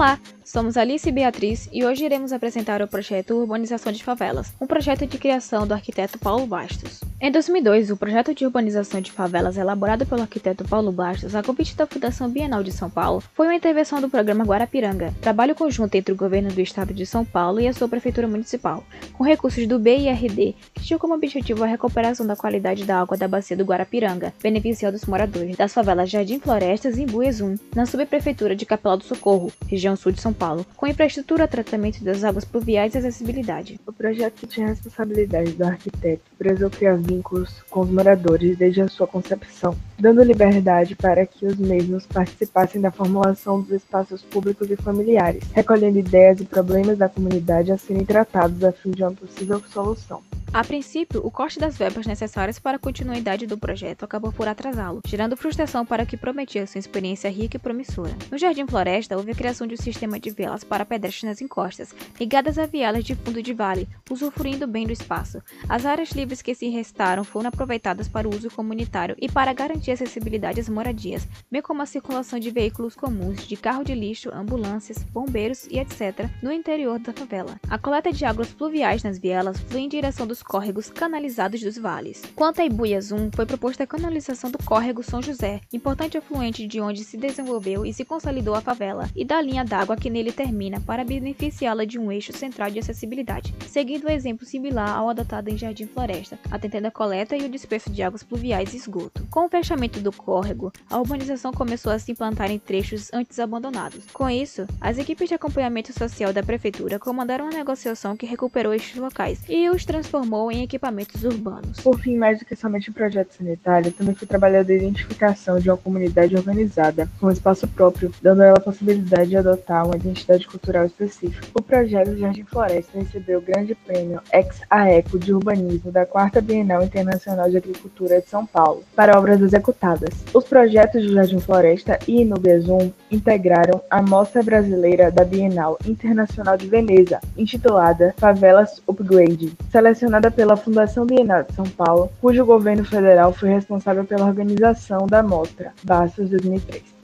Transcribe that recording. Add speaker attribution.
Speaker 1: Olá, somos Alice e Beatriz e hoje iremos apresentar o projeto Urbanização de Favelas, um projeto de criação do arquiteto Paulo Bastos. Em 2002, o projeto de urbanização de favelas elaborado pelo arquiteto Paulo Bastos, a convite da Fundação Bienal de São Paulo, foi uma intervenção do programa Guarapiranga, trabalho conjunto entre o governo do estado de São Paulo e a sua prefeitura municipal, com recursos do BIRD, que tinha como objetivo a recuperação da qualidade da água da bacia do Guarapiranga, beneficiando os moradores das favelas Jardim Florestas e Imbuezum, na subprefeitura de Capela do Socorro, região sul de São Paulo, com infraestrutura, tratamento das águas pluviais e acessibilidade.
Speaker 2: O projeto tinha responsabilidade do arquiteto, preso criar vínculos com os moradores desde a sua concepção, dando liberdade para que os mesmos participassem da formulação dos espaços públicos e familiares, recolhendo ideias e problemas da comunidade a serem tratados a fim de uma possível solução.
Speaker 1: A princípio, o corte das verbas necessárias para a continuidade do projeto acabou por atrasá-lo, gerando frustração para o que prometia sua experiência rica e promissora. No Jardim Floresta, houve a criação de um sistema de velas para pedestres nas encostas, ligadas a vielas de fundo de vale, usufruindo bem do espaço. As áreas livres que se restaram foram aproveitadas para o uso comunitário e para garantir acessibilidade às moradias, bem como a circulação de veículos comuns, de carro de lixo, ambulâncias, bombeiros e etc. no interior da favela. A coleta de águas pluviais nas vielas flui em direção dos córregos canalizados dos vales. Quanto a Ibuiazum, foi proposta a canalização do córrego São José, importante afluente de onde se desenvolveu e se consolidou a favela, e da linha d'água que nele termina para beneficiá-la de um eixo central de acessibilidade, seguindo o exemplo similar ao adotado em Jardim Floresta, atendendo a coleta e o disperso de águas pluviais e esgoto. Com o fechamento do córrego, a urbanização começou a se implantar em trechos antes abandonados. Com isso, as equipes de acompanhamento social da prefeitura comandaram uma negociação que recuperou estes locais e os transformou transformou em equipamentos urbanos.
Speaker 2: Por fim, mais do que somente um projeto sanitário, também foi trabalhada a identificação de uma comunidade organizada, com um espaço próprio, dando a ela a possibilidade de adotar uma identidade cultural específica. O projeto Jardim Floresta recebeu o grande prêmio Ex-AECO de Urbanismo da 4 Bienal Internacional de Agricultura de São Paulo, para obras executadas. Os projetos de Jardim Floresta e Inubezum integraram a Mostra Brasileira da Bienal Internacional de Veneza, intitulada Favelas Upgrade, selecionada pela Fundação Bienal de São Paulo, cujo governo federal foi responsável pela organização da mostra, Bastos 2003.